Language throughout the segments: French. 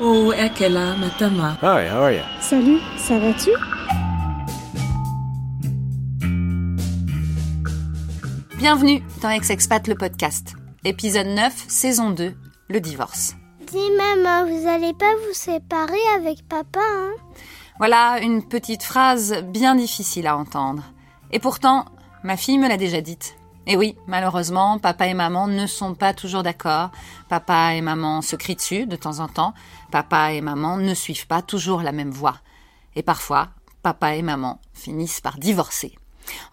Oh, Ekela, Matama. Hi, how are you? Salut, ça va-tu? Bienvenue dans Ex-Expat le podcast. Épisode 9, saison 2, le divorce. Dis maman, vous allez pas vous séparer avec papa, hein? Voilà une petite phrase bien difficile à entendre. Et pourtant, ma fille me l'a déjà dite. Et oui, malheureusement, papa et maman ne sont pas toujours d'accord. Papa et maman se crient dessus de temps en temps. Papa et maman ne suivent pas toujours la même voie. Et parfois, papa et maman finissent par divorcer.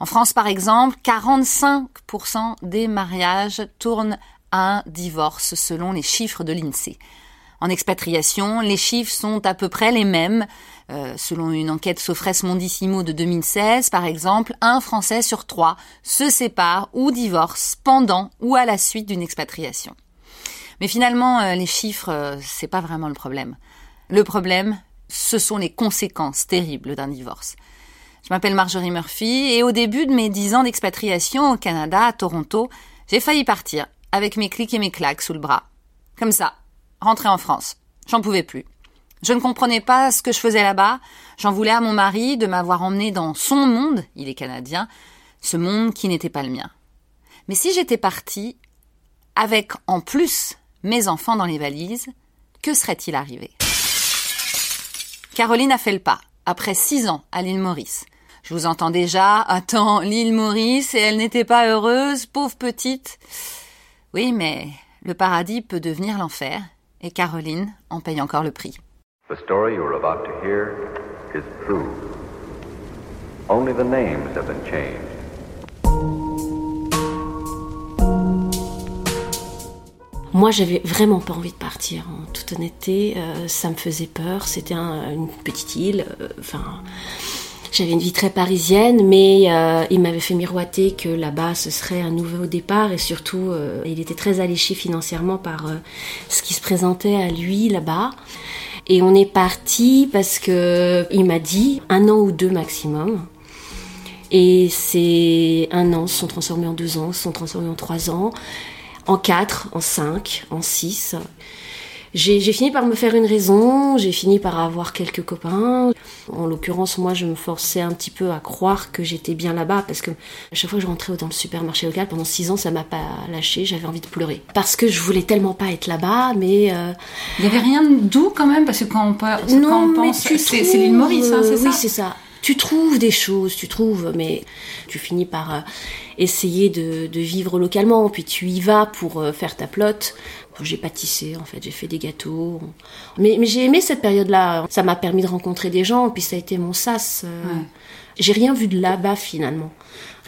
En France, par exemple, 45% des mariages tournent à un divorce selon les chiffres de l'INSEE. En expatriation, les chiffres sont à peu près les mêmes. Euh, selon une enquête Sofres Mondissimo de 2016, par exemple, un Français sur trois se sépare ou divorce pendant ou à la suite d'une expatriation. Mais finalement, euh, les chiffres, euh, c'est pas vraiment le problème. Le problème, ce sont les conséquences terribles d'un divorce. Je m'appelle Marjorie Murphy et au début de mes dix ans d'expatriation au Canada, à Toronto, j'ai failli partir avec mes clics et mes claques sous le bras. Comme ça, rentrer en France. J'en pouvais plus. Je ne comprenais pas ce que je faisais là-bas. J'en voulais à mon mari de m'avoir emmené dans son monde, il est canadien, ce monde qui n'était pas le mien. Mais si j'étais partie, avec en plus mes enfants dans les valises, que serait-il arrivé? Caroline a fait le pas, après six ans à l'île Maurice. Je vous entends déjà, attends, l'île Maurice, et elle n'était pas heureuse, pauvre petite. Oui, mais le paradis peut devenir l'enfer, et Caroline en paye encore le prix. The story you are about to hear is true. Only the names have been changed. Moi, j'avais vraiment pas envie de partir, en toute honnêteté. Euh, ça me faisait peur. C'était un- une petite île. euh, Enfin, j'avais une vie très parisienne, mais euh, il m'avait fait miroiter que là-bas, ce serait un nouveau départ. Et surtout, il était très alléché financièrement par ce qui se présentait à lui là-bas. Et on est parti parce que il m'a dit un an ou deux maximum. Et ces un an se sont transformés en deux ans, se sont transformés en trois ans, en quatre, en cinq, en six. J'ai fini par me faire une raison, j'ai fini par avoir quelques copains. En l'occurrence, moi, je me forçais un petit peu à croire que j'étais bien là-bas parce que à chaque fois que je rentrais dans le supermarché local, pendant six ans, ça m'a pas lâché, j'avais envie de pleurer. Parce que je voulais tellement pas être là-bas, mais... euh, Il y avait rien de doux quand même, parce que quand on, pa- quand on pense, c'est l'île Maurice, hein, c'est ça Oui, c'est ça. Tu trouves des choses, tu trouves, mais tu finis par euh, essayer de, de vivre localement. Puis tu y vas pour euh, faire ta plotte. J'ai pâtissé, en fait, j'ai fait des gâteaux. Mais, mais j'ai aimé cette période-là. Ça m'a permis de rencontrer des gens, puis ça a été mon sas. euh. Ouais. J'ai rien vu de là-bas finalement.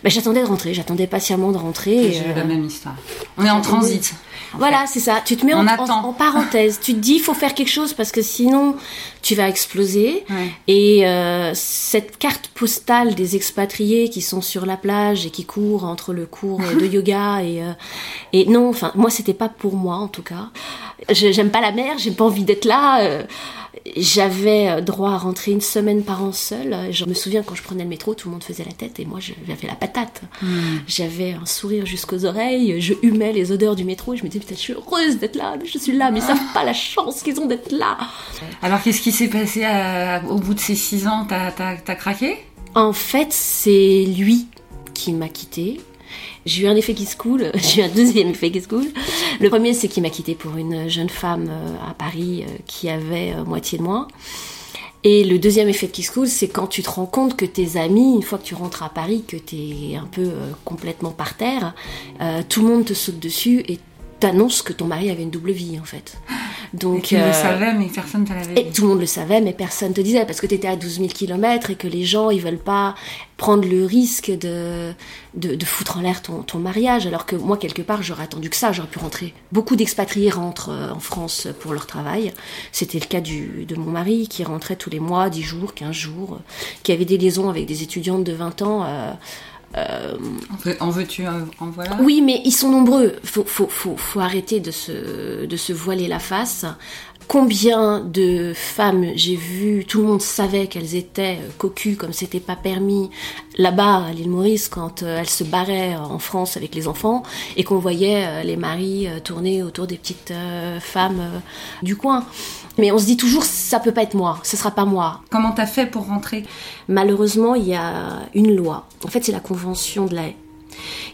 Mais j'attendais de rentrer, j'attendais patiemment de rentrer. J'ai et, eu la euh, même histoire. On est en transit. en voilà, c'est ça. Tu te mets en, en- parenthèse. tu te dis, il faut faire quelque chose parce que sinon, tu vas exploser. Ouais. Et euh, cette carte postale des expatriés qui sont sur la plage et qui courent entre le cours de yoga et euh, et non, enfin moi c'était pas pour moi en tout cas. J'aime pas la mer, j'ai pas envie d'être là. euh, J'avais euh, droit à rentrer une semaine par an seule. Je me souviens quand je prenais le métro, tout le monde faisait la tête et moi j'avais la patate. J'avais un sourire jusqu'aux oreilles, je humais les odeurs du métro et je me disais putain je suis heureuse d'être là, je suis là, mais ils savent pas la chance qu'ils ont d'être là. Alors qu'est-ce qui s'est passé à- au bout de ces six ans? T'as t'as- t'as craqué? En fait, c'est lui qui m'a quitté. J'ai eu un effet qui se coule, j'ai eu un deuxième effet qui se coule. Le premier, c'est qu'il m'a quitté pour une jeune femme euh, à Paris euh, qui avait euh, moitié de moi. Et le deuxième effet qui se coule, c'est quand tu te rends compte que tes amis, une fois que tu rentres à Paris, que t'es un peu euh, complètement par terre, euh, tout le monde te saute dessus et t'annonce que ton mari avait une double vie en fait. Donc, Tu le euh, savais, mais personne ne te l'avait et dit. tout le monde le savait, mais personne te disait, parce que tu étais à 12 000 km et que les gens, ils veulent pas prendre le risque de, de, de foutre en l'air ton, ton mariage, alors que moi, quelque part, j'aurais attendu que ça, j'aurais pu rentrer. Beaucoup d'expatriés rentrent euh, en France pour leur travail. C'était le cas du, de mon mari, qui rentrait tous les mois, 10 jours, 15 jours, qui avait des liaisons avec des étudiantes de 20 ans. euh, euh, En veux- En veux-tu, euh, en voilà? Oui, mais ils sont nombreux. Faut, faut, faut, faut arrêter de se, de se voiler la face. Combien de femmes j'ai vu, tout le monde savait qu'elles étaient euh, cocues comme c'était pas permis là-bas à l'île Maurice quand elles se barraient en France avec les enfants et qu'on voyait les maris tourner autour des petites femmes du coin. Mais on se dit toujours, ça peut pas être moi, ce sera pas moi. Comment t'as fait pour rentrer? Malheureusement, il y a une loi. En fait, c'est la convention de la haie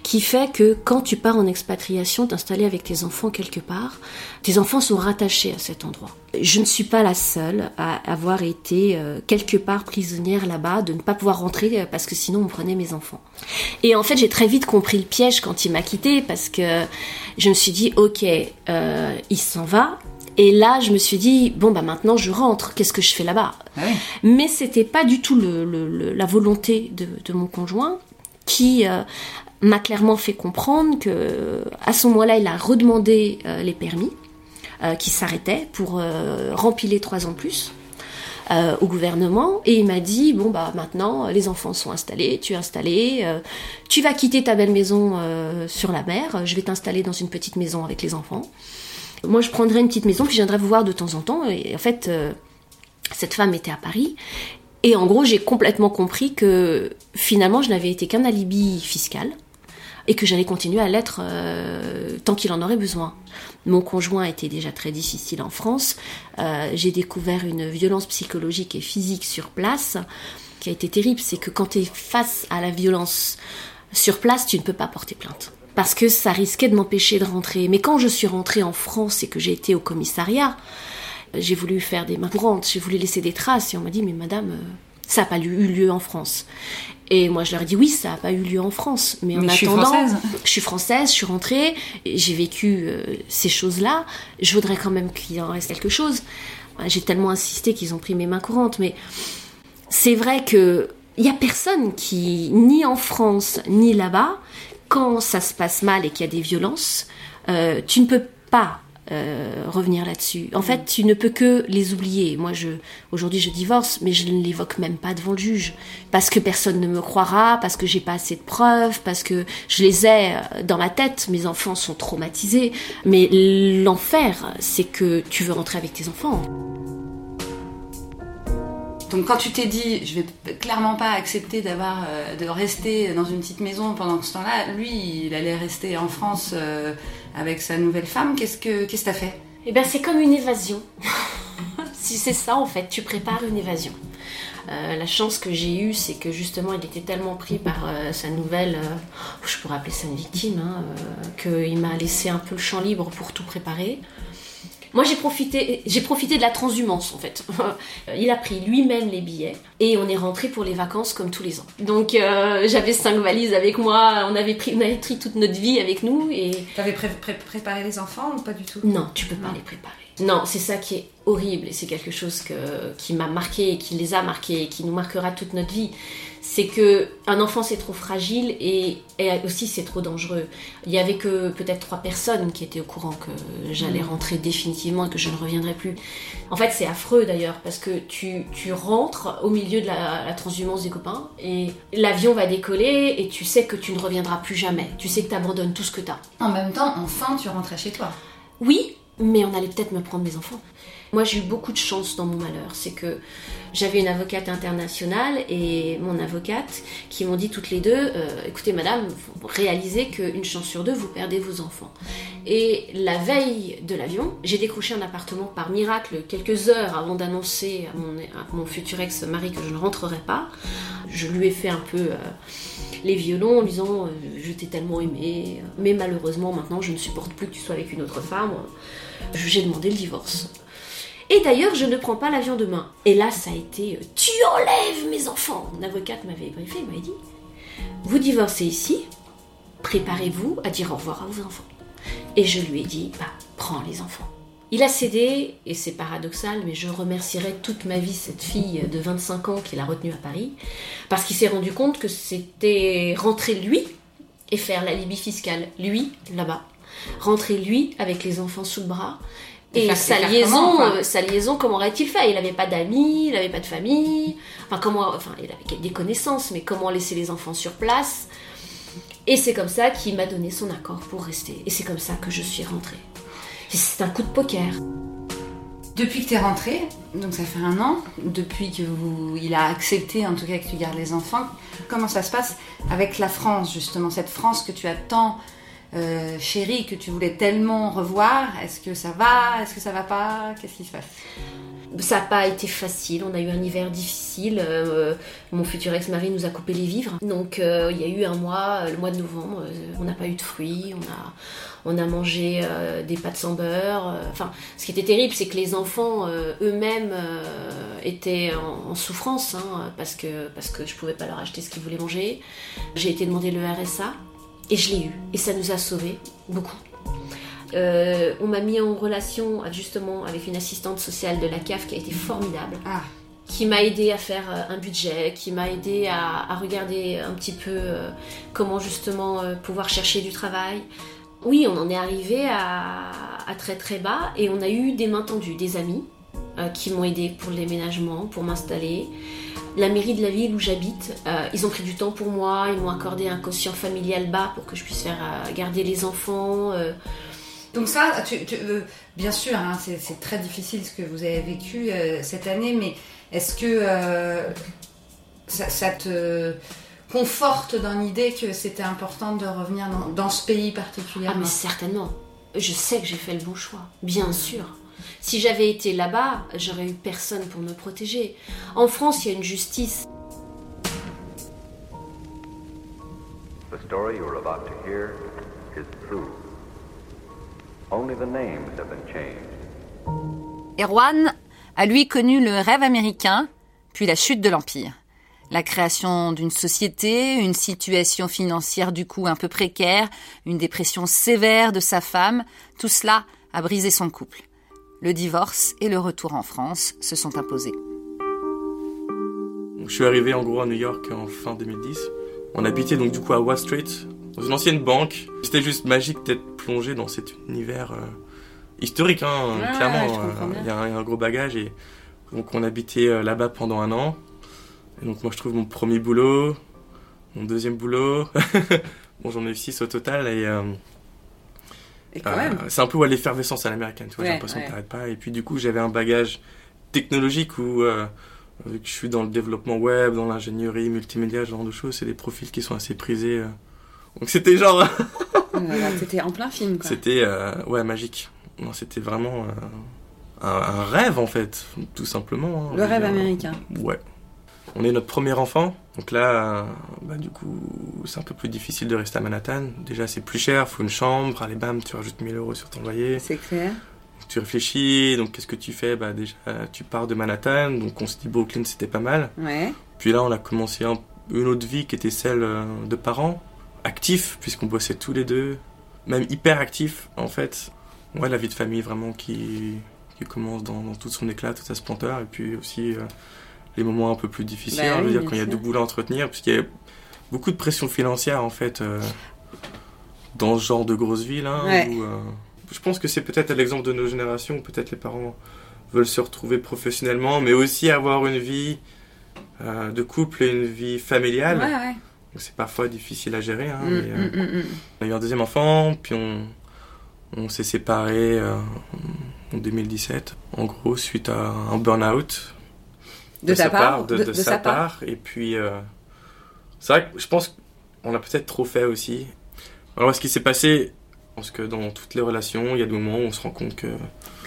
qui fait que quand tu pars en expatriation, t'installer avec tes enfants quelque part, tes enfants sont rattachés à cet endroit. Je ne suis pas la seule à avoir été euh, quelque part prisonnière là-bas, de ne pas pouvoir rentrer euh, parce que sinon on prenait mes enfants. Et en fait, j'ai très vite compris le piège quand il m'a quitté parce que je me suis dit, ok, euh, il s'en va, et là, je me suis dit bon bah maintenant je rentre. Qu'est-ce que je fais là-bas? Ah oui. Mais c'était pas du tout le, le- le- la volonté de, de mon conjoint qui euh, m'a clairement fait comprendre que à ce moment-là, il a redemandé euh, les permis euh, qui s'arrêtaient pour euh, rempiler trois ans de plus. euh, au gouvernement et il m'a dit bon bah maintenant les enfants sont installés, tu es installé, euh, tu vas quitter ta belle maison euh, sur la mer, je vais t'installer dans une petite maison avec les enfants. Moi, je prendrais une petite maison, puis je viendrais vous voir de temps en temps. Et en fait, euh, cette femme était à Paris. Et en gros, j'ai complètement compris que finalement, je n'avais été qu'un alibi fiscal et que j'allais continuer à l'être euh, tant qu'il en aurait besoin. Mon conjoint était déjà très difficile en France. Euh, j'ai découvert une violence psychologique et physique sur place qui a été terrible. C'est que quand tu es face à la violence sur place, tu ne peux pas porter plainte. Parce que ça risquait de m'empêcher de rentrer. Mais quand je suis rentrée en France et que j'ai été au commissariat, j'ai voulu faire des mains courantes, j'ai voulu laisser des traces. Et on m'a dit, mais madame, euh, ça n'a pas eu lieu en France. Et moi, je leur ai dit, oui, ça n'a pas eu lieu en France. Mais en je suis attendant, française. je suis française, je suis rentrée, j'ai vécu euh, ces choses-là. Je voudrais quand même qu'il en reste quelque chose. J'ai tellement insisté qu'ils ont pris mes mains courantes, mais c'est vrai que il y a personne qui, ni en France ni là-bas, quand ça se passe mal et qu'il y a des violences, euh, tu ne peux pas euh, revenir là-dessus. En fait, tu ne peux que les oublier. Moi, je aujourd'hui, je divorce, mais je ne l'évoque même pas devant le juge parce que personne ne me croira, parce que j'ai pas assez de preuves, parce que je les ai euh, dans ma tête. Mes enfants sont traumatisés. Mais l'enfer, c'est que tu veux rentrer avec tes enfants. Donc quand tu t'es dit, je vais clairement pas accepter d'avoir, euh, de rester dans une petite maison pendant ce temps-là, lui, il allait rester en France euh, avec sa nouvelle femme. Qu'est-ce que, qu'est-ce que t'as fait? Eh bien, c'est comme une évasion. si c'est ça, en fait, tu prépares une évasion. Euh, la chance que j'ai eue, c'est que justement, il était tellement pris par sa nouvelle, je pourrais appeler ça une victime, hein, qu'il m'a laissé un peu le champ libre pour tout préparer. Moi, j'ai profité, j'ai profité de la transhumance en fait. Il a pris lui-même les billets et on est rentré pour les vacances comme tous les ans. Donc, euh, j'avais cinq valises avec moi. On avait pris, on avait pris toute notre vie avec nous et T'avais pré- pré- préparé les enfants ou pas du tout? Non, tu peux pas les préparer. Non, c'est ça qui est horrible et c'est quelque chose que, qui m'a marqué et qui les a marqués et qui nous marquera toute notre vie. C'est que un enfant c'est trop fragile et, et aussi c'est trop dangereux. Il y avait que peut-être trois personnes qui étaient au courant que j'allais rentrer définitivement et que je ne reviendrai plus. En fait, c'est affreux d'ailleurs parce que tu, tu rentres au milieu de la, la transhumance des copains et l'avion va décoller et tu sais que tu ne reviendras plus jamais. Tu sais que tu abandonnes tout ce que tu as. En même temps, enfin, tu rentrais chez toi. Oui, mais on allait peut-être me prendre mes enfants. Moi, j'ai eu beaucoup de chance dans mon malheur. C'est que j'avais une avocate internationale et mon avocate qui m'ont dit toutes les deux euh, écoutez, madame, réalisez qu'une chance sur deux, vous perdez vos enfants. Et la veille de l'avion, j'ai décroché un appartement par miracle quelques heures avant d'annoncer à mon, futur ex-mari que je ne rentrerais pas. Je lui ai fait un peu. euh, les violons en lui disant euh, je t'ai tellement aimé, mais malheureusement maintenant je ne supporte plus que tu sois avec une autre femme. J'ai demandé le divorce. Et d'ailleurs, je ne prends pas l'avion demain. Et là, ça a été euh, tu enlèves mes enfants. Mon avocate m'avait briefé, m'avait dit vous divorcez ici, préparez-vous à dire au revoir à vos enfants. Et je lui ai dit bah prends les enfants. Il a cédé, et c'est paradoxal, mais je remercierai toute ma vie cette fille de 25 ans qu'il a retenue à Paris, parce qu'il s'est rendu compte que c'était rentrer lui et faire l'alibi fiscal, lui, là-bas. Rentrer lui avec les enfants sous le bras. Et faire- sa liaison, comment, euh, sa liaison, comment aurait-il fait? Il n'avait pas d'amis, il n'avait pas de famille. Enfin, comment, enfin, il avait des connaissances, mais comment laisser les enfants sur place? Et c'est comme ça qu'il m'a donné son accord pour rester. Et c'est comme ça que je suis rentrée. C'est un coup de poker. Depuis que t'es rentrée, donc ça fait un an, depuis que vous, il a accepté en tout cas que tu gardes les enfants, comment ça se passe avec la France justement, cette France que tu as tant euh, chérie que tu voulais tellement revoir. Est-ce que ça va Est-ce que ça va pas Qu'est-ce qui se passe? Ça n'a pas été facile, on a eu un hiver difficile. euh, mon futur ex-mari nous a coupé les vivres. Donc euh, il y a eu un mois, euh, le mois de novembre, on n'a pas eu de fruits, on a, mangé des pâtes sans beurre. Enfin, ce qui était terrible, c'est que les enfants eux-mêmes étaient en, souffrance hein, parce, que, parce que je pouvais pas leur acheter ce qu'ils voulaient manger. J'ai été demander le RSA et je l'ai eu. Et ça nous a sauvés beaucoup. Euh, on m'a mis en relation justement avec une assistante sociale de la CAF qui a été formidable, Ah, qui m'a aidé à faire euh, un budget, qui m'a aidé à, à regarder un petit peu euh, comment justement euh, pouvoir chercher du travail. Oui, on en est arrivé à, à très très bas et on a eu des mains tendues, des amis qui m'ont aidé pour le déménagement, pour m'installer. La mairie de la ville où j'habite, euh, ils ont pris du temps pour moi, ils m'ont accordé un quotient familial bas pour que je puisse faire euh, garder les enfants. euh, Donc ça, tu, tu- bien sûr, hein, c'est très difficile ce que vous avez vécu cette année, mais est-ce que ça, ça te conforte dans l'idée que c'était important de revenir dans, dans ce pays Ah particulièrement mais certainement. Je sais que j'ai fait le bon choix, bien sûr. Si j'avais été là-bas, j'aurais eu personne pour me protéger. En France, il y a une justice. The story you are about to hear is true. Only the names have been changed. Erwan a lui connu le rêve américain, puis la chute de l'Empire. La création d'une société, une situation financière du coup un peu précaire, une dépression sévère de sa femme, tout cela a brisé son couple. Le divorce et le retour en France se sont imposés. Je suis arrivé en gros à New York en fin 2010. On habitait donc du coup à Wall Street, dans une ancienne banque. C'était juste magique d'être plongé dans cet univers euh, historique, hein, Ouais, clairement. euh. Il y, a un il y a un gros bagage et donc on habitait euh, là-bas pendant un an. Et donc moi je trouve mon premier boulot, mon deuxième boulot. bon j'en ai eu six au total et euh, Et quand euh, même. c'est un peu l'effervescence à l'américaine, tu vois, j'ai Ouais, l'impression ouais. que t'arrêtes pas. Et puis du coup, j'avais un bagage technologique où, euh, vu que je suis dans le développement web, dans l'ingénierie, multimédia, ce genre de choses, c'est des profils qui sont assez prisés. euh. Donc c'était genre, Voilà, T'étais en plein film, quoi. c'était ouais magique. Non, c'était vraiment un, un rêve en fait, tout simplement. hein. Le rêve américain. Ouais. On est notre premier enfant, donc là, bah, du coup, c'est un peu plus difficile de rester à Manhattan. Déjà, c'est plus cher, faut une chambre, allez bam, tu rajoutes 1000 euros sur ton loyer. C'est clair. Tu réfléchis, donc qu'est-ce que tu fais? Bah déjà, tu pars de Manhattan, donc on se dit Brooklyn c'était pas mal. Ouais. Puis là, on a commencé un- une autre vie qui était celle euh, de parents, actifs, puisqu'on bossait tous les deux, même hyper actifs en fait. Ouais, la vie de famille vraiment qui, qui commence dans, dans tout son éclat, toute sa splendeur, et puis aussi euh, les moments un peu plus difficiles, Bah je veux oui, dire, quand il y a deux boulots à entretenir, puisqu'il y a beaucoup de pression financière en fait euh, dans ce genre de grosse ville. hein, Ouais. où, euh, je pense que c'est peut-être à l'exemple de nos générations, où peut-être les parents veulent se retrouver professionnellement, mais aussi avoir une vie euh, de couple et une vie familiale. Ouais, ouais. Donc C'est parfois difficile à gérer. hein, Mm, mais, mm, mm. On a eu un deuxième enfant, puis on, on s'est séparés en 2017, en gros, suite à un burn-out. De, ta sa part, de, de sa part. Et puis, euh, c'est vrai que je pense qu'on a peut-être trop fait aussi. Alors, ce qui s'est passé, je pense que dans toutes les relations, il y a des moments où on se rend compte que,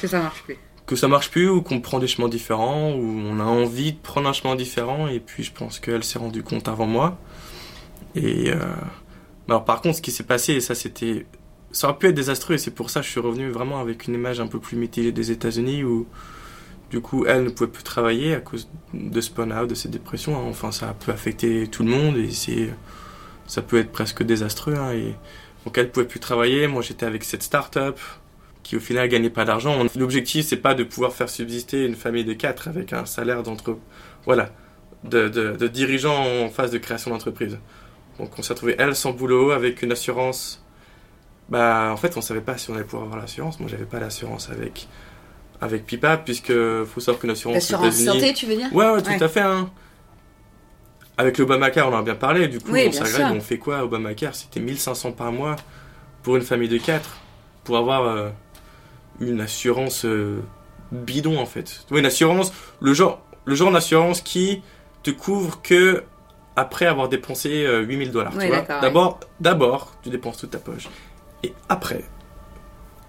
Que ça marche plus. que ça marche plus, ou qu'on prend des chemins différents, ou on a envie de prendre un chemin différent, et puis je pense qu'elle s'est rendue compte avant moi. Et euh, alors, par contre, ce qui s'est passé, et ça c'était. Ça aurait pu être désastreux, et c'est pour ça que je suis revenu vraiment avec une image un peu plus mitigée des États-Unis, où du coup, elle ne pouvait plus travailler à cause de ce burn-out, de cette dépression. hein. Enfin, ça peut affecter tout le monde, et. Ça peut être presque désastreux. hein, et donc, elle pouvait plus travailler. Moi, j'étais avec cette start-up qui, au final, gagnait pas d'argent. L'objectif, c'est pas de pouvoir faire subsister une famille de quatre avec un salaire d'entre. Voilà. De, de, de dirigeant en phase de création d'entreprise. Donc, on s'est retrouvé, elle, sans boulot, avec une assurance. Bah, en fait, on savait pas si on allait pouvoir avoir l'assurance. Moi, j'avais pas l'assurance avec, avec Pipa, puisque faut savoir qu'une assurance. L'assurance santé, tu veux dire Ouais, ouais, tout Ouais. à fait. Hein. Avec l'Obamacare, on en a bien parlé. Du coup, Oui, on s'agrège, on fait quoi Obamacare, c'était 1500 par mois pour une famille de 4 pour avoir euh, une assurance euh, bidon en fait. Oui, une assurance, le genre, le genre d'assurance qui te couvre que après avoir dépensé euh, 8000 dollars. Ouais, tu vois d'accord, D'abord, d'abord, tu dépenses toute ta poche. Et après,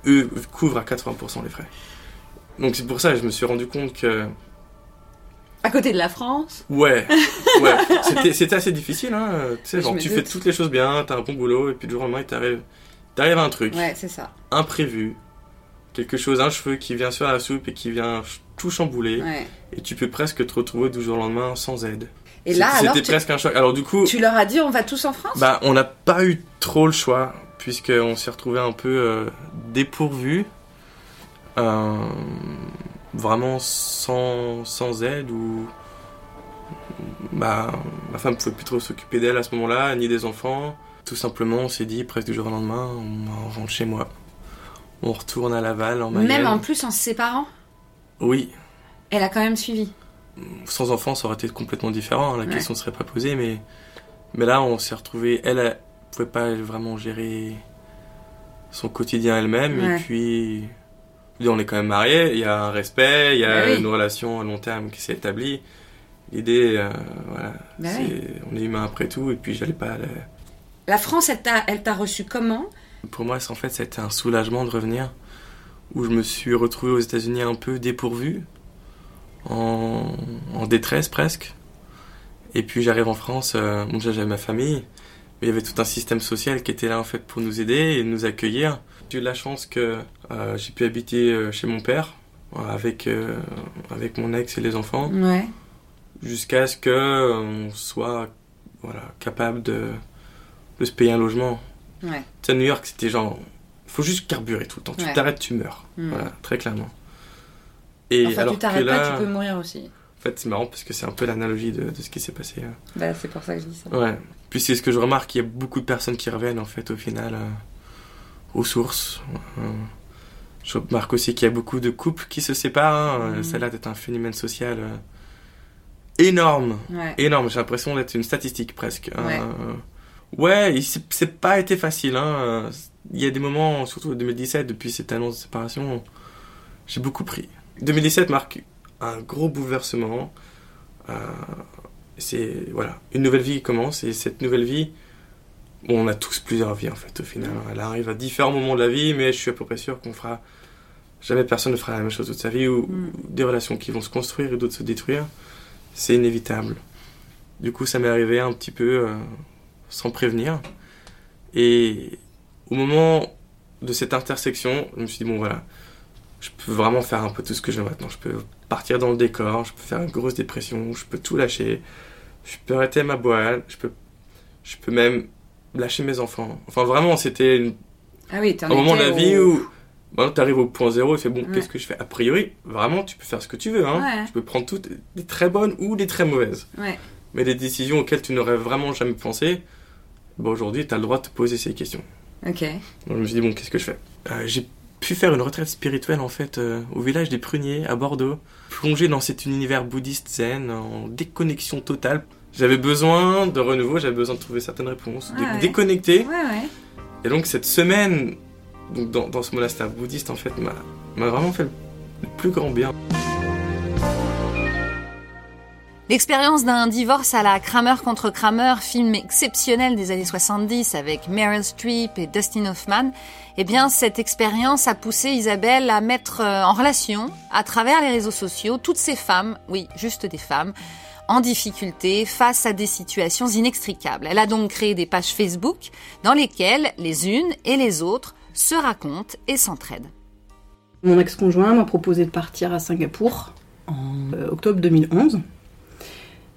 eux couvrent à 80% les frais. Donc c'est pour ça que je me suis rendu compte que À côté de la France. Ouais, ouais. C'était, c'était assez difficile, hein. Tu sais, genre, tu doute. fais toutes les choses bien, t'as un bon boulot, et puis du jour au lendemain, il t'arrive, t'arrive un truc Ouais, c'est ça. imprévu, quelque chose, un cheveu qui vient sur la soupe et qui vient tout chambouler, Ouais. et tu peux presque te retrouver du jour au lendemain sans aide. Et là, C'était alors, tu, presque un choc. Alors du coup, tu leur as dit on va tous en France? bah, on n'a pas eu trop le choix, puisqu'on s'est retrouvé un peu euh, dépourvu, vraiment sans, sans aide, ou bah, ma femme pouvait plus trop s'occuper d'elle à ce moment-là, ni des enfants. Tout simplement, on s'est dit presque du jour au lendemain, on rentre chez moi. On retourne à Laval, en Mayenne. Même en plus en se séparant? Oui, Elle a quand même suivi. sans enfants, ça aurait été complètement différent. hein, La Ouais. question ne serait pas posée, mais, mais là, on s'est retrouvé. Elle, elle pouvait pas vraiment gérer son quotidien elle-même. Ouais. Et puis, on est quand même mariés. Il y a un respect, il y a Bah oui. une relation à long terme qui s'est établie. L'idée, euh, voilà, Bah c'est- oui. on est humain après tout. Et puis, j'allais pas. le- La France, elle t'a, elle t'a reçu comment? Pour moi, en fait, c'était un soulagement de revenir. Où je me suis retrouvé aux États-Unis un peu dépourvu, en, en détresse presque. Et puis j'arrive en France, euh, bon, j'avais ma famille, mais il y avait tout un système social qui était là en fait pour nous aider et nous accueillir. J'ai eu la chance que euh, j'ai pu habiter euh, chez mon père euh, avec, euh, avec mon ex et les enfants Ouais. jusqu'à ce que euh, on soit voilà, capable de, de se payer un logement. Ouais. Tu sais, à New York, c'était genre. faut juste carburer tout le temps. Tu t'arrêtes, tu meurs. Hmm. Voilà, très clairement. Et Enfin, alors tu t'arrêtes là, pas, tu peux mourir aussi. En fait, c'est marrant parce que c'est un peu l'analogie de, de ce qui s'est passé. Bah, c'est pour ça que je dis ça. Ouais. Puis c'est ce que je remarque, il y a beaucoup de personnes qui reviennent en fait au final euh, aux sources. Euh, je remarque aussi qu'il y a beaucoup de couples qui se séparent. hein. Ça a l'air d'être un phénomène social euh, énorme. Ouais. Énorme, j'ai l'impression d'être une statistique presque. Ouais. Euh, ouais, c'est pas été facile. Hein. Il y a des moments, surtout en 2017, depuis cette annonce de séparation, j'ai beaucoup pris. 2017 marque un gros bouleversement. Euh, c'est voilà, une nouvelle vie commence et cette nouvelle vie, bon, on a tous plusieurs vies en fait au final. Elle arrive à différents moments de la vie, mais je suis à peu près sûr qu'on fera jamais personne ne fera la même chose toute sa vie ou, Mm. des relations qui vont se construire et d'autres se détruire. C'est inévitable. Du coup, ça m'est arrivé un petit peu euh, sans prévenir. Et au moment de cette intersection, je me suis dit, bon voilà, je peux vraiment faire un peu tout ce que je veux maintenant. Je peux partir dans le décor, je peux faire une grosse dépression, je peux tout lâcher, je peux arrêter ma boîte, je peux, je peux même lâcher mes enfants. Enfin, vraiment, c'était une- Ah oui, un moment de la vie au- où maintenant tu arrives au point zéro et fais bon, Ouais. qu'est-ce que je fais? A priori, vraiment, tu peux faire ce que tu veux. Hein. Ouais. Tu peux prendre toutes des très bonnes ou des très mauvaises. Ouais. Mais des décisions auxquelles tu n'aurais vraiment jamais pensé, bah, aujourd'hui, tu as le droit de te poser ces questions. Ok. Donc je me suis dit, bon, qu'est-ce que je fais? Euh, J'ai pu faire une retraite spirituelle en fait euh, au village des Pruniers à Bordeaux, plongé dans cet univers bouddhiste zen en déconnexion totale. J'avais besoin de renouveau, j'avais besoin de trouver certaines réponses, de ouais. déconnecter. Ouais, ouais. Et donc cette semaine donc dans, dans ce monastère bouddhiste en fait m'a vraiment fait le, le plus grand bien. L'expérience d'un divorce à la Kramer contre Kramer, film exceptionnel des années 70 avec Meryl Streep et Dustin Hoffman, eh bien cette expérience a poussé Isabelle à mettre euh, en relation, à travers les réseaux sociaux, toutes ces femmes, oui, juste des femmes, en difficulté face à des situations inextricables. Elle a donc créé des pages Facebook dans lesquelles les unes et les autres se racontent et s'entraident. Mon ex-conjoint m'a proposé de partir à Singapour en euh, octobre 2011.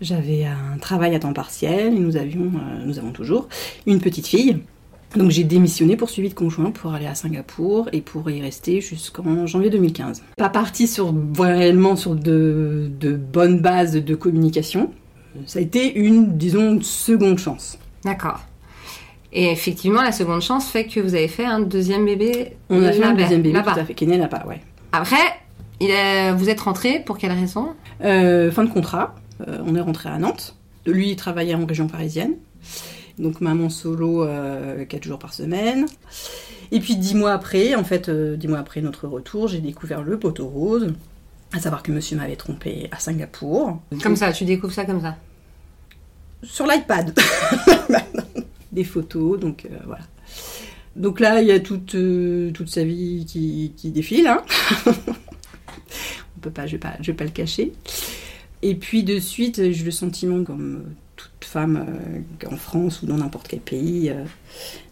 J'avais un travail à temps partiel et nous avions, euh, nous avons toujours, une petite fille. Donc j'ai démissionné pour suivi de conjoint pour aller à Singapour et pour y rester jusqu'en janvier 2015. Pas parti sur réellement sur de, de bonnes bases de communication. Ça a été une, disons, une seconde chance. D'accord. Et effectivement, la seconde chance fait que vous avez fait un deuxième bébé. On a fait un deuxième bébé tout à fait, qui est né là-bas, ouais. Après, il est- vous êtes rentré pour quelle raison? Euh, fin de contrat, euh, on est rentré à Nantes. Lui, il travaillait en région parisienne. Donc maman solo, euh, 4 jours par semaine. Et puis dix mois après, en fait, euh, dix mois après notre retour, j'ai découvert le poteau rose. À savoir que monsieur m'avait trompé à Singapour. Comme ça, tu découvres ça comme ça. Sur l'iPad. Des photos, donc euh, voilà. Donc là, il y a toute, euh, toute sa vie qui, qui défile. Hein On peut pas, je vais pas, je vais pas le cacher. Et puis de suite, j'ai le sentiment, comme femme euh, en France ou dans n'importe quel pays euh,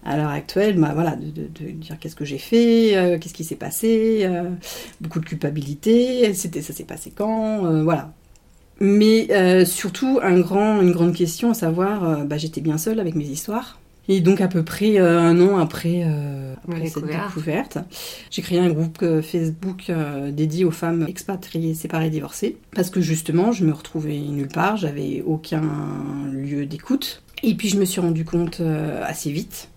à l'heure actuelle, bah, voilà, de, dire qu'est-ce que j'ai fait, euh, qu'est-ce qui s'est passé, beaucoup de culpabilité, c'était, ça s'est passé quand, voilà. Mais surtout une grande question à savoir, bah, j'étais bien seule avec mes histoires. Et donc à peu près euh, un an après, euh, après cette découverte. j'ai créé un groupe euh, Facebook dédié aux femmes expatriées, séparées, divorcées, parce que justement je me retrouvais nulle part, j'avais aucun lieu d'écoute. Et puis je me suis rendu compte assez vite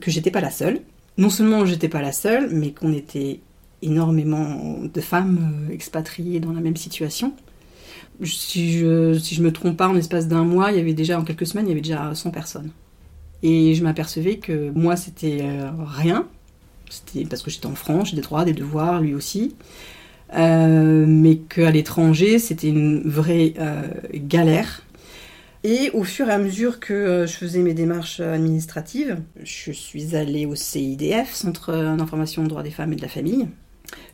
que j'étais pas la seule. Non seulement j'étais pas la seule, mais qu'on était énormément de femmes expatriées dans la même situation. Si je, si je me trompe pas, en l'espace d'un mois, il y avait déjà, en quelques semaines, il y avait déjà 100 personnes. Et je m'apercevais que moi, c'était euh, rien. C'était parce que j'étais en France, j'ai des droits, des devoirs, lui aussi. Euh, mais qu'à l'étranger, c'était une vraie euh, galère. Et au fur et à mesure que je faisais mes démarches administratives, je suis allée au CIDF, Centre d'information droits des femmes et de la famille.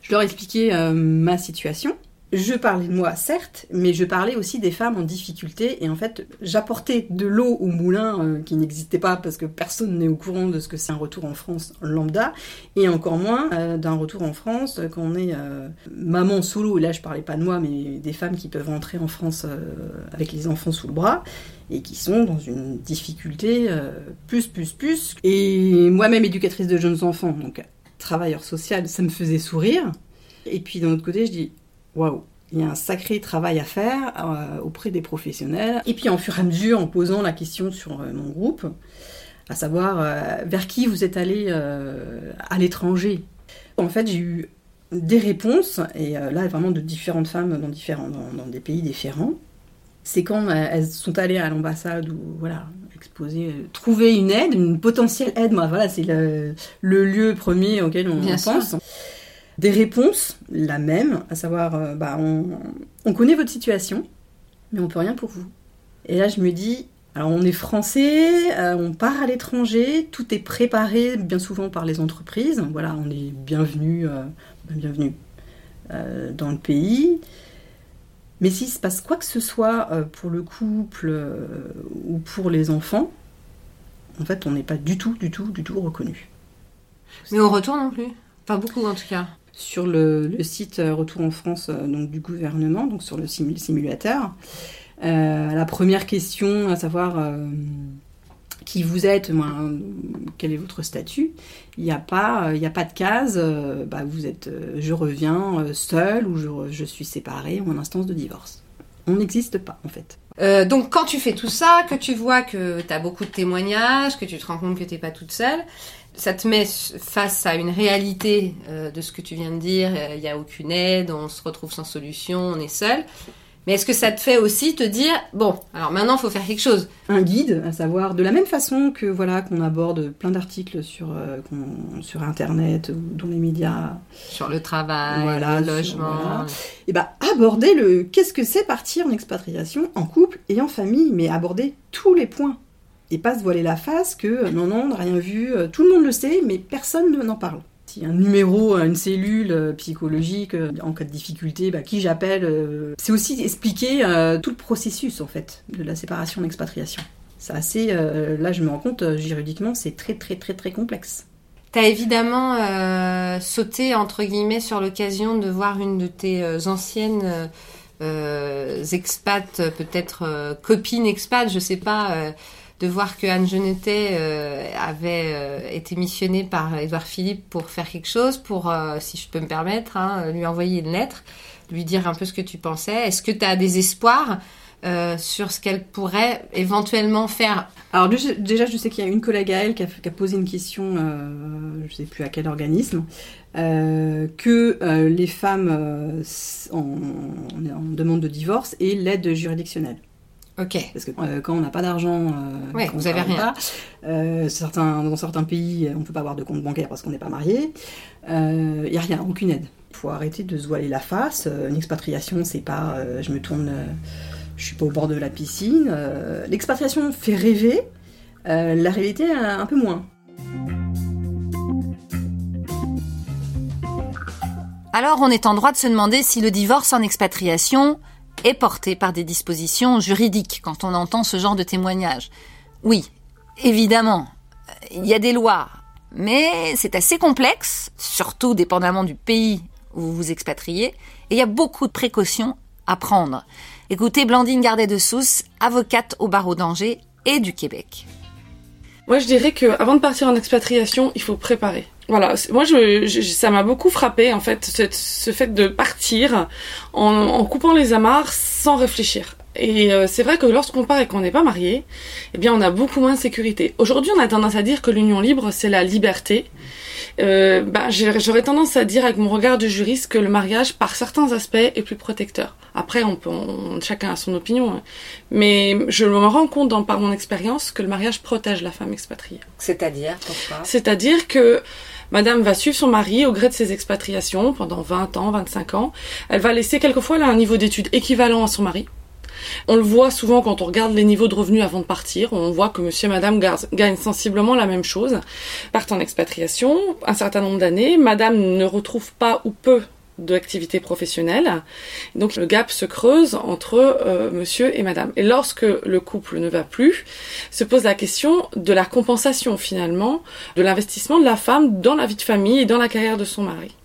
Je leur expliquais euh, ma situation. Je parlais de moi, certes, mais je parlais aussi des femmes en difficulté. Et en fait, j'apportais de l'eau au moulin euh, qui n'existait pas parce que personne n'est au courant de ce que c'est un retour en France lambda. Et encore moins euh, d'un retour en France euh, quand on est euh, maman solo. Et là, je parlais pas de moi, mais des femmes qui peuvent rentrer en France avec les enfants sous le bras et qui sont dans une difficulté plus, plus, plus. Et moi-même éducatrice de jeunes enfants, donc travailleur social, ça me faisait sourire. Et puis d'un autre côté, je dis, waouh, il y a un sacré travail à faire euh, auprès des professionnels. Et puis en fur et à mesure, en posant la question sur euh, mon groupe, à savoir euh, vers qui vous êtes allé à l'étranger. En fait, j'ai eu des réponses, et là vraiment de différentes femmes dans, différents, dans, dans des pays différents. C'est quand elles sont allées à l'ambassade ou voilà, exposer, trouver une aide, une potentielle aide. Moi, voilà, c'est le, le lieu premier auquel on pense. Des réponses, la même, à savoir, euh, bah, on, on connaît votre situation, mais on peut rien pour vous. Et là, je me dis, alors on est français, euh, on part à l'étranger, tout est préparé bien souvent par les entreprises. Voilà, on est bienvenu, euh, euh, dans le pays. Mais s'il se passe quoi que ce soit pour le couple ou pour les enfants, en fait, on n'est pas du tout, du tout, du tout reconnu. Mais au retour non plus? Pas beaucoup en tout cas. Sur le, site euh, Retour en France euh, donc, du gouvernement, donc sur le simu- simulateur, euh, la première question, à savoir qui vous êtes, euh, quel est votre statut, il n'y a, pas, a pas de case, bah, vous êtes je reviens seul ou je, suis séparée ou en instance de divorce. On n'existe pas en fait. Donc quand tu fais tout ça, que tu vois que tu as beaucoup de témoignages, que tu te rends compte que t'es pas toute seule, ça te met face à une réalité euh, de ce que tu viens de dire. euh, Il n'y a aucune aide, on se retrouve sans solution, on est seul. Mais est-ce que ça te fait aussi te dire bon, alors maintenant il faut faire quelque chose? Un guide, à savoir de la même façon que voilà qu'on aborde plein d'articles sur euh, sur internet ou dans les médias, sur le travail, Voilà, le logement voilà. et ben aborder le qu'est-ce que c'est partir en expatriation en couple et en famille, mais aborder tous les points et pas se voiler la face que euh, non non on n'a rien vu, euh, tout le monde le sait, mais personne ne- n'en parle. Si un numéro, euh, une cellule psychologique en cas de difficulté, bah, qui j'appelle, c'est aussi expliquer tout le processus en fait de la séparation d'expatriation. C'est assez, là je me rends compte juridiquement, c'est très très très très complexe. T'as évidemment sauté entre guillemets sur l'occasion de voir une de tes anciennes expats, peut-être copines expats, je sais pas, de voir que Anne euh, avait euh, été missionnée par Édouard Philippe pour faire quelque chose, pour, euh, si je peux me permettre, hein, lui envoyer une lettre, lui dire un peu ce que tu pensais. Est-ce que tu as des espoirs euh, sur ce qu'elle pourrait éventuellement faire? Alors déjà, je sais qu'il y a une collègue à elle qui a, posé une question, euh, je ne sais plus à quel organisme, euh, que euh, les femmes euh, en, en demande de divorce et l'aide juridictionnelle. Ok. Parce que euh, quand on n'a pas d'argent, euh, ouais, vous rien. Pas, euh, certains, dans certains pays, on peut pas avoir de compte bancaire parce qu'on n'est pas marié. Euh, Il n'y a rien, aucune aide. Il faut arrêter de se voiler la face. Une expatriation, c'est pas je me tourne, je suis pas au bord de la piscine. L'expatriation fait rêver, la réalité un peu moins. Alors on est en droit de se demander si le divorce en expatriation est porté par des dispositions juridiques quand on entend ce genre de témoignage. Oui, évidemment, il y a des lois, mais c'est assez complexe, surtout dépendamment du pays où vous vous expatriez, et il y a beaucoup de précautions à prendre. Écoutez Blandine Gardet de Sousse, avocate au barreau d'Angers et du Québec. Moi, je dirais que avant de partir en expatriation, il faut préparer. Voilà, moi, je, je- ça m'a beaucoup frappé en fait, ce, ce fait de partir en, en coupant les amarres sans réfléchir. Et euh, c'est vrai que lorsqu'on part et qu'on n'est pas marié, eh bien, on a beaucoup moins de sécurité. Aujourd'hui, on a tendance à dire que l'union libre, c'est la liberté. Euh, ben, j'ai- j'aurais tendance à dire avec mon regard de juriste que le mariage, par certains aspects, est plus protecteur. Après, on peut, on- chacun a son opinion, hein. mais je me rends compte dans, par mon expérience que le mariage protège la femme expatriée. C'est-à-dire, pourquoi? C'est-à-dire que Madame va suivre son mari au gré de ses expatriations pendant 20 ans, 25 ans. Elle va laisser quelquefois un niveau d'études équivalent à son mari. On le voit souvent quand on regarde les niveaux de revenus avant de partir. On voit que monsieur et madame gagnent sensiblement la même chose. Partent en expatriation, un certain nombre d'années. Madame ne retrouve pas ou peu d'activité professionnelle. Donc le gap se creuse entre euh, monsieur et madame. Et lorsque le couple ne va plus, se pose la question de la compensation finalement de l'investissement de la femme dans la vie de famille et dans la carrière de son mari.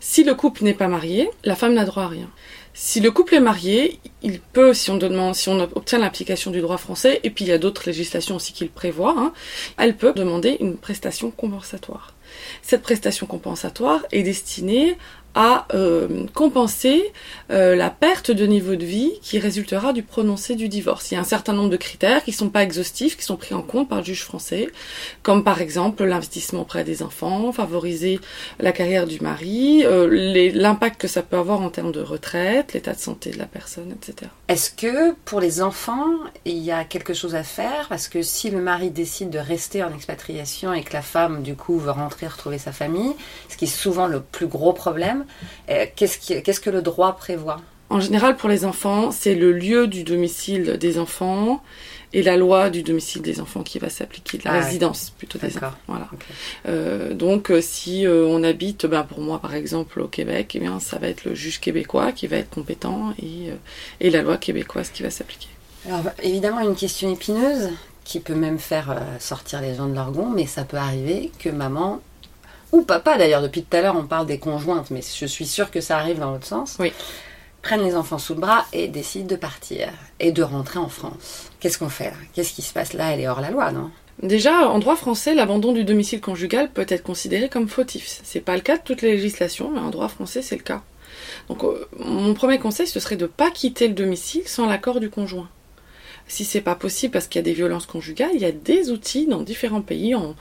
Si le couple n'est pas marié, la femme n'a droit à rien. Si le couple est marié, il peut, si on demande, si on obtient l'application du droit français, et puis il y a d'autres législations aussi qui le prévoient, hein, elle peut demander une prestation compensatoire. Cette prestation compensatoire est destinée à euh, compenser euh, la perte de niveau de vie qui résultera du prononcé du divorce. Il y a un certain nombre de critères qui ne sont pas exhaustifs, qui sont pris en compte par le juge français, comme par exemple l'investissement auprès des enfants, favoriser la carrière du mari, euh, l'impact que ça peut avoir en termes de retraite, l'état de santé de la personne, etc. Est-ce que pour les enfants, il y a quelque chose à faire? Parce que si le mari décide de rester en expatriation et que la femme, du coup, veut rentrer retrouver sa famille, ce qui est souvent le plus gros problème, euh, qu'est-ce qui- qu'est-ce que le droit prévoit? En général, pour les enfants, c'est le lieu du domicile des enfants et la loi du domicile des enfants qui va s'appliquer, de la Ah résidence plutôt des D'accord. enfants. Voilà. Euh, donc, euh, si euh, on habite, ben, pour moi par exemple au Québec, eh bien, ça va être le juge québécois qui va être compétent et, euh, et la loi québécoise qui va s'appliquer. Alors, évidemment, une question épineuse qui peut même faire sortir les gens de leur mais ça peut arriver que maman, ou papa d'ailleurs, depuis tout à l'heure on parle des conjointes, mais je suis sûre que ça arrive dans l'autre sens, Oui. prennent les enfants sous le bras et décident de partir et de rentrer en France. Qu'est-ce qu'on fait Qu'est-ce qui se passe? Là Elle est hors la loi, non? Déjà, en droit français, l'abandon du domicile conjugal peut être considéré comme fautif. C'est pas le cas de toutes les législations, mais en droit français, c'est le cas. Donc, euh, mon premier conseil, ce serait de pas quitter le domicile sans l'accord du conjoint. Si c'est pas possible parce qu'il y a des violences conjugales, il y a des outils dans différents pays, en,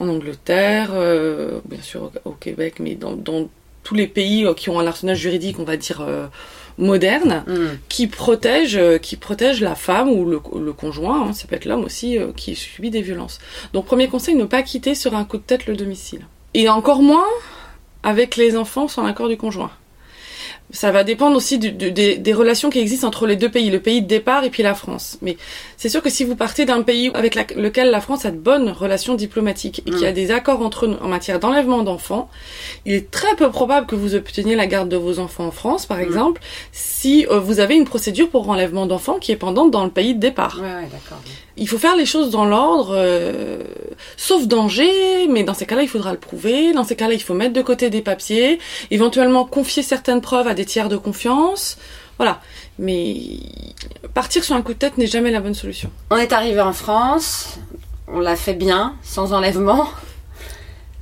en Angleterre, euh, bien sûr au, au Québec, mais dans, dans tous les pays euh, qui ont un arsenal juridique, on va dire, euh, moderne, Hmm. qui protège, euh, qui protège la femme ou le, le conjoint, hein, ça peut être l'homme aussi, euh, qui subit des violences. Donc premier conseil, ne pas quitter sur un coup de tête le domicile. Et encore moins avec les enfants sans l'accord du conjoint. Ça va dépendre aussi du- du- des, des relations qui existent entre les deux pays, le pays de départ et puis la France. Mais c'est sûr que si vous partez d'un pays avec la- lequel la France a de bonnes relations diplomatiques et qu'il y a des accords entre eux en matière d'enlèvement d'enfants, il est très peu probable que vous obteniez la garde de vos enfants en France, par exemple, si euh, vous avez une procédure pour enlèvement d'enfants qui est pendante dans le pays de départ. Ouais, ouais, d'accord. Il faut faire les choses dans l'ordre, euh, sauf danger, mais dans ces cas-là, il faudra le prouver. Dans ces cas-là, il faut mettre de côté des papiers, éventuellement confier certaines preuves à des tiers de confiance. Voilà. Mais partir sur un coup de tête n'est jamais la bonne solution. On est arrivé en France, on l'a fait bien, sans enlèvement.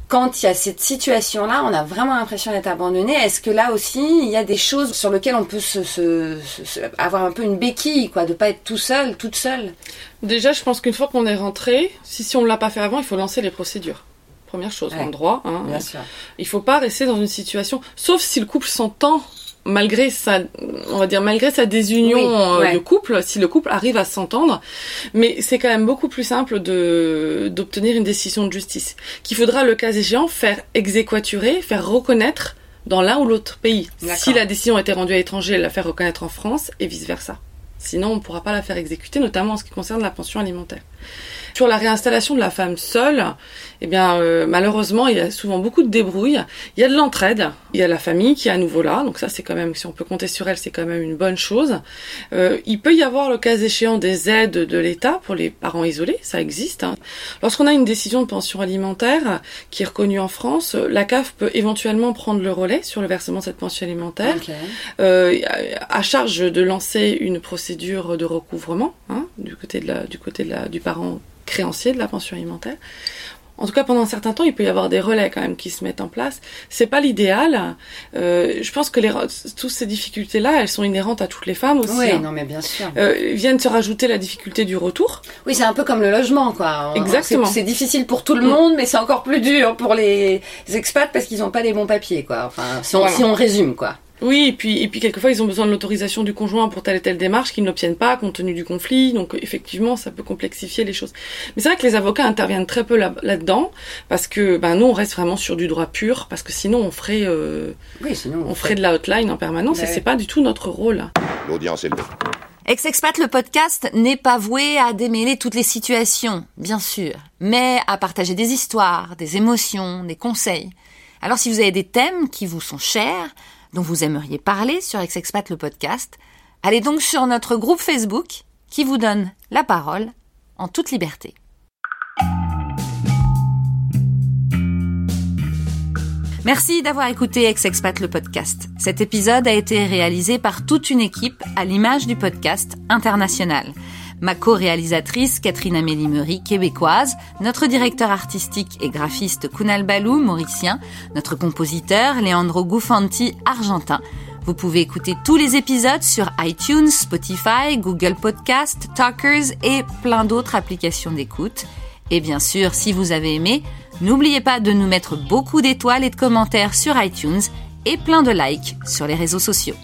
Quand il y a cette situation-là, on a vraiment l'impression d'être abandonné. Est-ce que là aussi, il y a des choses sur lesquelles on peut se, se- se- se- avoir un peu une béquille, quoi, de pas être tout seul, toute seule? Déjà, je pense qu'une fois qu'on est rentré, si, si on ne l'a pas fait avant, il faut lancer les procédures. Première chose, Ouais. en droit. Hein, Bien sûr. Il faut pas rester dans une situation, sauf si le couple s'entend malgré sa, on va dire malgré sa désunion Oui, euh, ouais. de couple, si le couple arrive à s'entendre, mais c'est quand même beaucoup plus simple de d'obtenir une décision de justice, qu'il faudra le cas échéant faire exéquaturer, faire reconnaître dans l'un ou l'autre pays. Si la décision a été rendue à l'étranger, la faire reconnaître en France et vice versa. Sinon, on ne pourra pas la faire exécuter, notamment en ce qui concerne la pension alimentaire. Sur la réinstallation de la femme seule, eh bien, euh, malheureusement, il y a souvent beaucoup de débrouilles. Il y a de l'entraide. Il y a la famille qui est à nouveau là. Donc ça, c'est quand même, si on peut compter sur elle, c'est quand même une bonne chose. Euh, il peut y avoir, le cas échéant, des aides de l'État pour les parents isolés. Ça existe. Hein. Lorsqu'on a une décision de pension alimentaire qui est reconnue en France, la CAF peut éventuellement prendre le relais sur le versement de cette pension alimentaire. Euh, à charge de lancer une procédure de recouvrement hein, du côté de la, du côté de la, du parent créancier de la pension alimentaire. En tout cas, pendant un certain temps, il peut y avoir des relais quand même qui se mettent en place. C'est pas l'idéal. Euh, je pense que les, toutes ces difficultés-là, elles sont inhérentes à toutes les femmes aussi. Oui, hein. non, mais bien sûr. Euh, viennent se rajouter la difficulté du retour. Oui, c'est un peu comme le logement, quoi. On- Exactement. C'est difficile pour tout le Mm. monde, mais c'est encore plus dur pour les expats parce qu'ils n'ont pas les bons papiers, quoi. Enfin, si on, Voilà. si on résume, quoi. Oui, et puis, et puis quelquefois, ils ont besoin de l'autorisation du conjoint pour telle et telle démarche qu'ils n'obtiennent pas compte tenu du conflit. Donc, euh, effectivement, ça peut complexifier les choses. Mais c'est vrai que les avocats interviennent très peu là- là-dedans parce que, ben, nous, on reste vraiment sur du droit pur parce que sinon, on ferait, euh, Oui, sinon on ferait de la hotline en permanence et Ouais. c'est pas du tout notre rôle. L'audience est levée. Ex-Expat, le podcast, n'est pas voué à démêler toutes les situations, bien sûr, mais à partager des histoires, des émotions, des conseils. Alors si vous avez des thèmes qui vous sont chers, dont vous aimeriez parler sur Ex-Expat, le podcast, allez donc sur notre groupe Facebook qui vous donne la parole en toute liberté. Merci d'avoir écouté Ex-Expat le podcast. Cet épisode a été réalisé par toute une équipe à l'image du podcast international. Ma co-réalisatrice Catherine Amélie Meury, québécoise, notre directeur artistique et graphiste Kunal Balou, mauricien, notre compositeur Leandro Gufanti, argentin. Vous pouvez écouter tous les épisodes sur iTunes, Spotify, Google Podcast, Talkers et plein d'autres applications d'écoute. Et bien sûr, si vous avez aimé, n'oubliez pas de nous mettre beaucoup d'étoiles et de commentaires sur iTunes et plein de likes sur les réseaux sociaux.